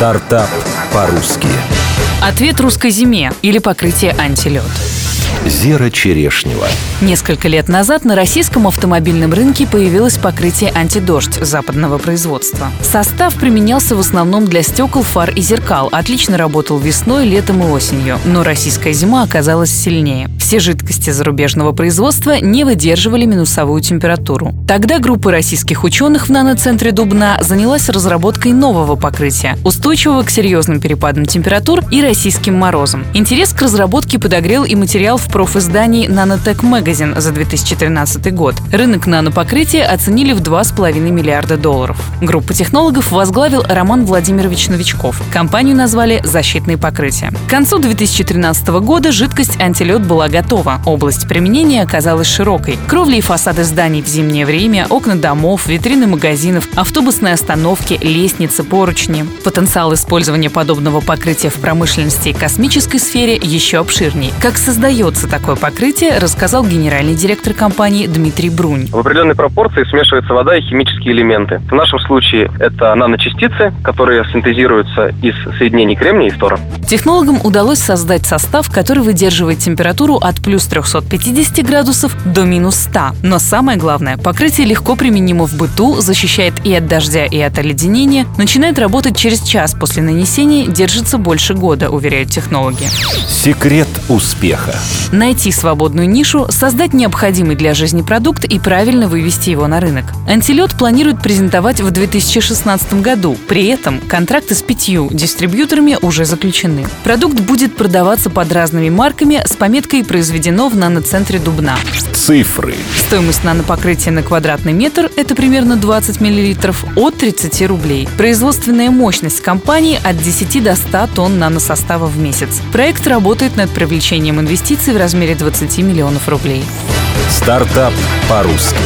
Стартап по-русски. Ответ русской зиме или покрытие антилед. Зера Черешнева. Несколько лет назад на российском автомобильном рынке появилось покрытие антидождь западного производства. Состав применялся в основном для стекол, фар и зеркал. Отлично работал весной, летом и осенью. Но российская зима оказалась сильнее. Все жидкости зарубежного производства не выдерживали минусовую температуру. Тогда группа российских ученых в наноцентре Дубна занялась разработкой нового покрытия, устойчивого к серьезным перепадам температур и российским морозам. Интерес к разработке подогрел и материал в профиздании Magazine за 2013 год. Рынок нанопокрытия оценили в 2,5 миллиарда долларов. Группу технологов возглавил Роман Владимирович Новичков. Компанию назвали «Защитные покрытия». К концу 2013 года жидкость антилед была готова. Область применения оказалась широкой. Кровли и фасады зданий в зимнее время, окна домов, витрины магазинов, автобусные остановки, лестницы, поручни. Потенциал использования подобного покрытия в промышленности и космической сфере еще обширнее. Как создается создается такое покрытие, рассказал генеральный директор компании Дмитрий Брунь. В определенной пропорции смешивается вода и химические элементы. В нашем случае это наночастицы, которые синтезируются из соединений кремния и фтора. Технологам удалось создать состав, который выдерживает температуру от плюс 350 градусов до минус 100. Но самое главное, покрытие легко применимо в быту, защищает и от дождя, и от оледенения, начинает работать через час после нанесения, держится больше года, уверяют технологи. Секрет успеха. Найти свободную нишу, создать необходимый для жизни продукт и правильно вывести его на рынок. Антилет планирует презентовать в 2016 году. При этом контракты с пятью дистрибьюторами уже заключены. Продукт будет продаваться под разными марками с пометкой «Произведено в наноцентре Дубна». Цифры. Стоимость нанопокрытия на квадратный метр – это примерно 20 мл от 30 рублей. Производственная мощность компании от 10 до 100 тонн наносостава в месяц. Проект работает над привлечением инвестиций в размере 20 миллионов рублей. Стартап по-русски.